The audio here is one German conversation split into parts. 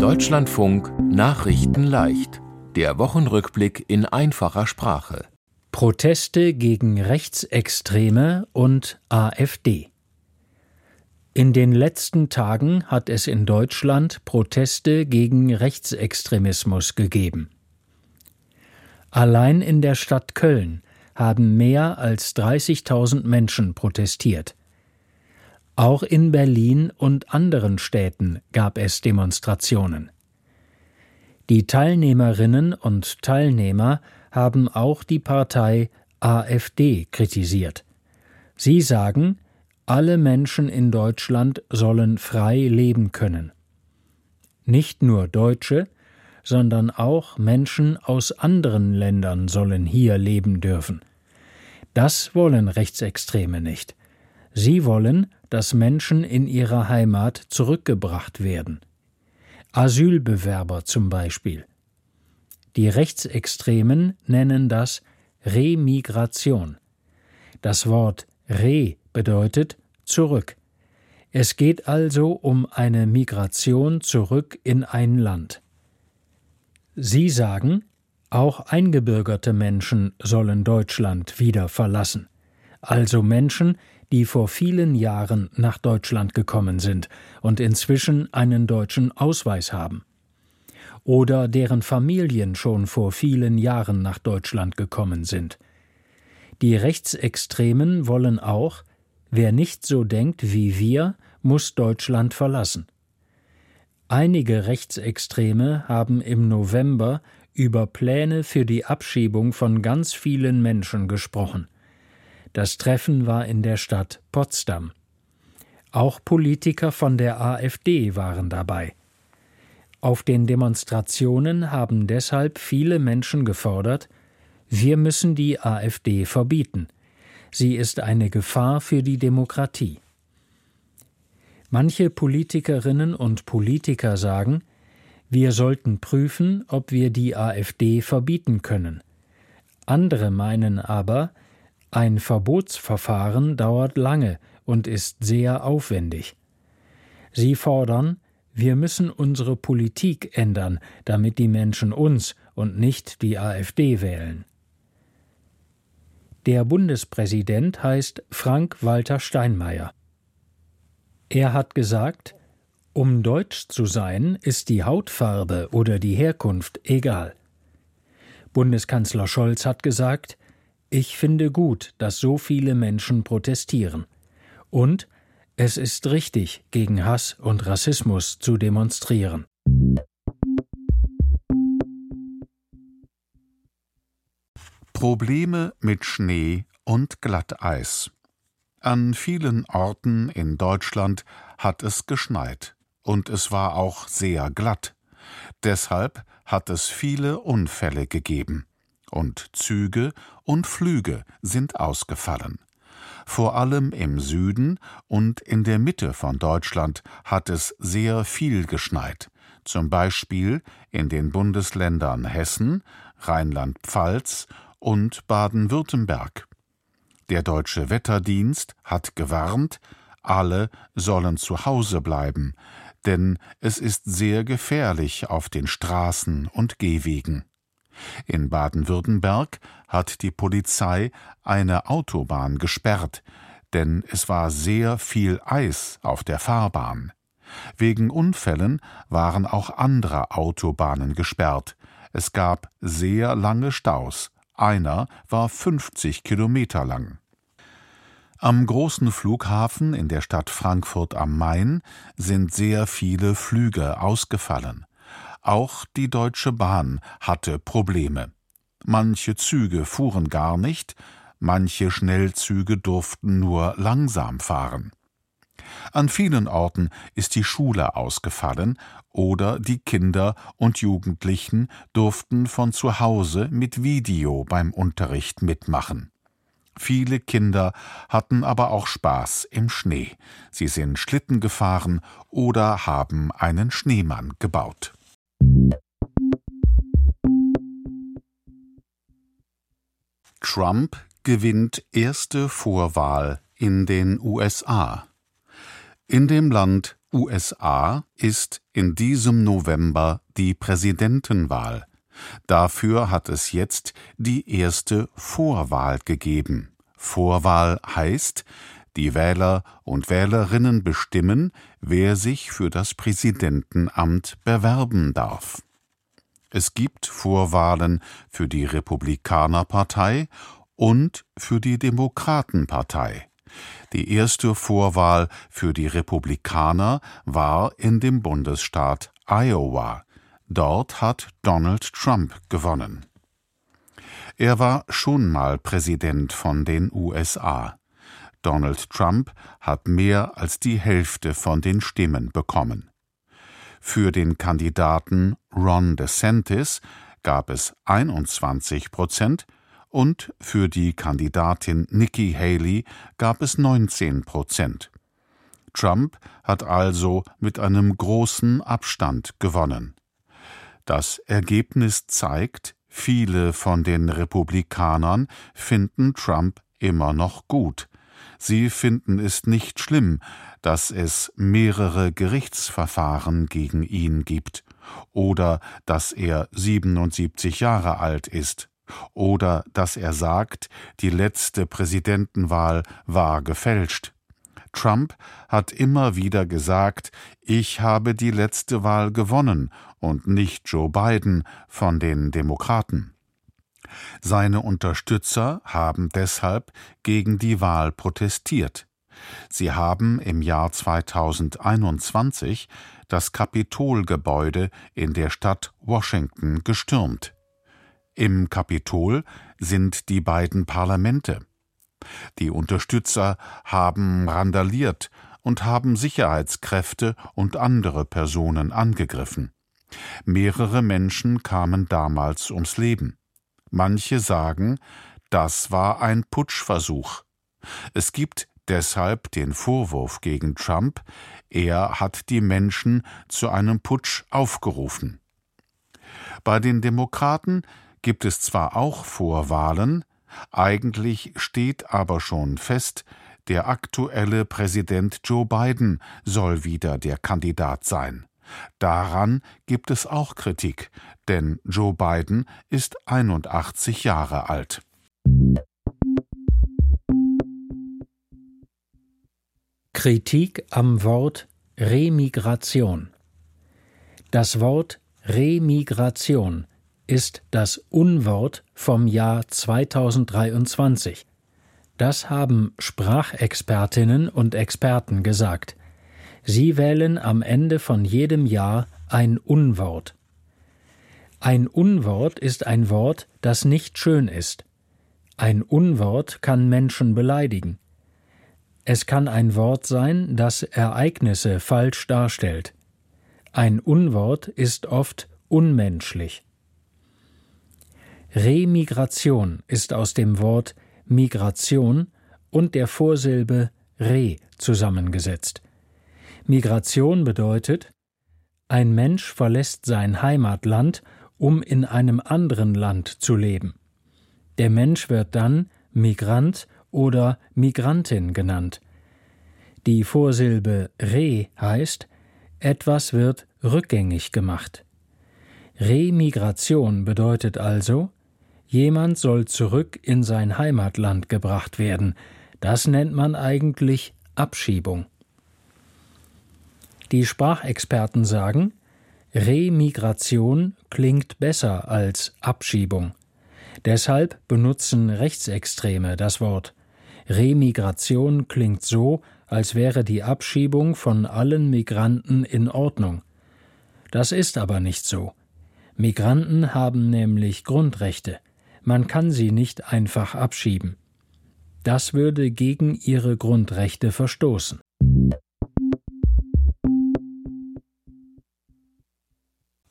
Deutschlandfunk Nachrichten leicht. Der Wochenrückblick in einfacher Sprache. Proteste gegen Rechtsextreme und AfD. In den letzten Tagen hat es in Deutschland Proteste gegen Rechtsextremismus gegeben. Allein in der Stadt Köln haben mehr als 30.000 Menschen protestiert. Auch in Berlin und anderen Städten gab es Demonstrationen. Die Teilnehmerinnen und Teilnehmer haben auch die Partei AfD kritisiert. Sie sagen, alle Menschen in Deutschland sollen frei leben können. Nicht nur Deutsche, sondern auch Menschen aus anderen Ländern sollen hier leben dürfen. Das wollen Rechtsextreme nicht. Sie wollen, dass Menschen in ihre Heimat zurückgebracht werden. Asylbewerber zum Beispiel. Die Rechtsextremen nennen das Remigration. Das Wort Re bedeutet zurück. Es geht also um eine Migration zurück in ein Land. Sie sagen, auch eingebürgerte Menschen sollen Deutschland wieder verlassen, also Menschen, die vor vielen Jahren nach Deutschland gekommen sind und inzwischen einen deutschen Ausweis haben. Oder deren Familien schon vor vielen Jahren nach Deutschland gekommen sind. Die Rechtsextremen wollen auch, wer nicht so denkt wie wir, muss Deutschland verlassen. Einige Rechtsextreme haben im November über Pläne für die Abschiebung von ganz vielen Menschen gesprochen. Das Treffen war in der Stadt Potsdam. Auch Politiker von der AfD waren dabei. Auf den Demonstrationen haben deshalb viele Menschen gefordert, wir müssen die AfD verbieten. Sie ist eine Gefahr für die Demokratie. Manche Politikerinnen und Politiker sagen, wir sollten prüfen, ob wir die AfD verbieten können. Andere meinen aber, ein Verbotsverfahren dauert lange und ist sehr aufwendig. Sie fordern, wir müssen unsere Politik ändern, damit die Menschen uns und nicht die AfD wählen. Der Bundespräsident heißt Frank-Walter Steinmeier. Er hat gesagt, um deutsch zu sein, ist die Hautfarbe oder die Herkunft egal. Bundeskanzler Scholz hat gesagt, ich finde gut, dass so viele Menschen protestieren. Und es ist richtig, gegen Hass und Rassismus zu demonstrieren. Probleme mit Schnee und Glatteis. An vielen Orten in Deutschland hat es geschneit, und es war auch sehr glatt. Deshalb hat es viele Unfälle gegeben und Züge und Flüge sind ausgefallen. Vor allem im Süden und in der Mitte von Deutschland hat es sehr viel geschneit, zum Beispiel in den Bundesländern Hessen, Rheinland-Pfalz und Baden-Württemberg. Der deutsche Wetterdienst hat gewarnt, alle sollen zu Hause bleiben, denn es ist sehr gefährlich auf den Straßen und Gehwegen. In Baden-Württemberg hat die Polizei eine Autobahn gesperrt, denn es war sehr viel Eis auf der Fahrbahn. Wegen Unfällen waren auch andere Autobahnen gesperrt. Es gab sehr lange Staus. Einer war 50 Kilometer lang. Am großen Flughafen in der Stadt Frankfurt am Main sind sehr viele Flüge ausgefallen. Auch die Deutsche Bahn hatte Probleme. Manche Züge fuhren gar nicht, manche Schnellzüge durften nur langsam fahren. An vielen Orten ist die Schule ausgefallen oder die Kinder und Jugendlichen durften von zu Hause mit Video beim Unterricht mitmachen. Viele Kinder hatten aber auch Spaß im Schnee. Sie sind Schlitten gefahren oder haben einen Schneemann gebaut. Trump gewinnt erste Vorwahl in den USA. In dem Land USA ist in diesem November die Präsidentenwahl. Dafür hat es jetzt die erste Vorwahl gegeben. Vorwahl heißt, die Wähler und Wählerinnen bestimmen, wer sich für das Präsidentenamt bewerben darf. Es gibt Vorwahlen für die Republikanerpartei und für die Demokratenpartei. Die erste Vorwahl für die Republikaner war in dem Bundesstaat Iowa. Dort hat Donald Trump gewonnen. Er war schon mal Präsident von den USA. Donald Trump hat mehr als die Hälfte von den Stimmen bekommen. Für den Kandidaten Ron DeSantis gab es 21 Prozent und für die Kandidatin Nikki Haley gab es 19 Prozent. Trump hat also mit einem großen Abstand gewonnen. Das Ergebnis zeigt, viele von den Republikanern finden Trump immer noch gut. Sie finden es nicht schlimm, dass es mehrere Gerichtsverfahren gegen ihn gibt oder dass er 77 Jahre alt ist oder dass er sagt, die letzte Präsidentenwahl war gefälscht. Trump hat immer wieder gesagt, ich habe die letzte Wahl gewonnen und nicht Joe Biden von den Demokraten. Seine Unterstützer haben deshalb gegen die Wahl protestiert. Sie haben im Jahr 2021 das Kapitolgebäude in der Stadt Washington gestürmt. Im Kapitol sind die beiden Parlamente. Die Unterstützer haben randaliert und haben Sicherheitskräfte und andere Personen angegriffen. Mehrere Menschen kamen damals ums Leben. Manche sagen, das war ein Putschversuch. Es gibt deshalb den Vorwurf gegen Trump, er hat die Menschen zu einem Putsch aufgerufen. Bei den Demokraten gibt es zwar auch Vorwahlen, eigentlich steht aber schon fest, der aktuelle Präsident Joe Biden soll wieder der Kandidat sein. Daran gibt es auch Kritik, denn Joe Biden ist 81 Jahre alt. Kritik am Wort Remigration Das Wort Remigration ist das Unwort vom Jahr 2023. Das haben Sprachexpertinnen und Experten gesagt. Sie wählen am Ende von jedem Jahr ein Unwort. Ein Unwort ist ein Wort, das nicht schön ist. Ein Unwort kann Menschen beleidigen. Es kann ein Wort sein, das Ereignisse falsch darstellt. Ein Unwort ist oft unmenschlich. Remigration ist aus dem Wort Migration und der Vorsilbe re zusammengesetzt. Migration bedeutet, ein Mensch verlässt sein Heimatland, um in einem anderen Land zu leben. Der Mensch wird dann Migrant oder Migrantin genannt. Die Vorsilbe re heißt, etwas wird rückgängig gemacht. Remigration bedeutet also, Jemand soll zurück in sein Heimatland gebracht werden. Das nennt man eigentlich Abschiebung. Die Sprachexperten sagen, Remigration klingt besser als Abschiebung. Deshalb benutzen Rechtsextreme das Wort. Remigration klingt so, als wäre die Abschiebung von allen Migranten in Ordnung. Das ist aber nicht so. Migranten haben nämlich Grundrechte. Man kann sie nicht einfach abschieben. Das würde gegen ihre Grundrechte verstoßen.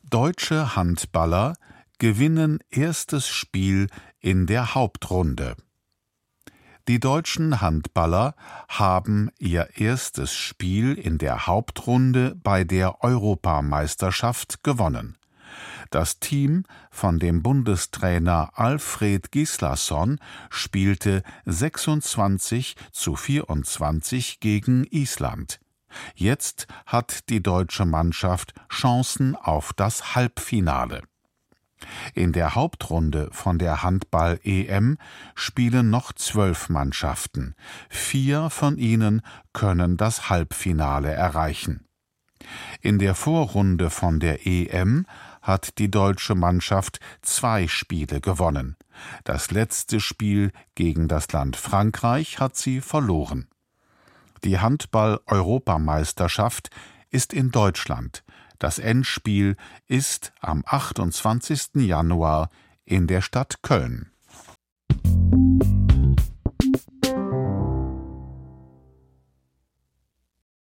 Deutsche Handballer gewinnen erstes Spiel in der Hauptrunde. Die deutschen Handballer haben ihr erstes Spiel in der Hauptrunde bei der Europameisterschaft gewonnen. Das Team von dem Bundestrainer Alfred Gislason spielte 26 zu 24 gegen Island. Jetzt hat die deutsche Mannschaft Chancen auf das Halbfinale. In der Hauptrunde von der Handball-EM spielen noch zwölf Mannschaften. Vier von ihnen können das Halbfinale erreichen. In der Vorrunde von der EM hat die deutsche Mannschaft zwei Spiele gewonnen. Das letzte Spiel gegen das Land Frankreich hat sie verloren. Die Handball-Europameisterschaft ist in Deutschland. Das Endspiel ist am 28. Januar in der Stadt Köln.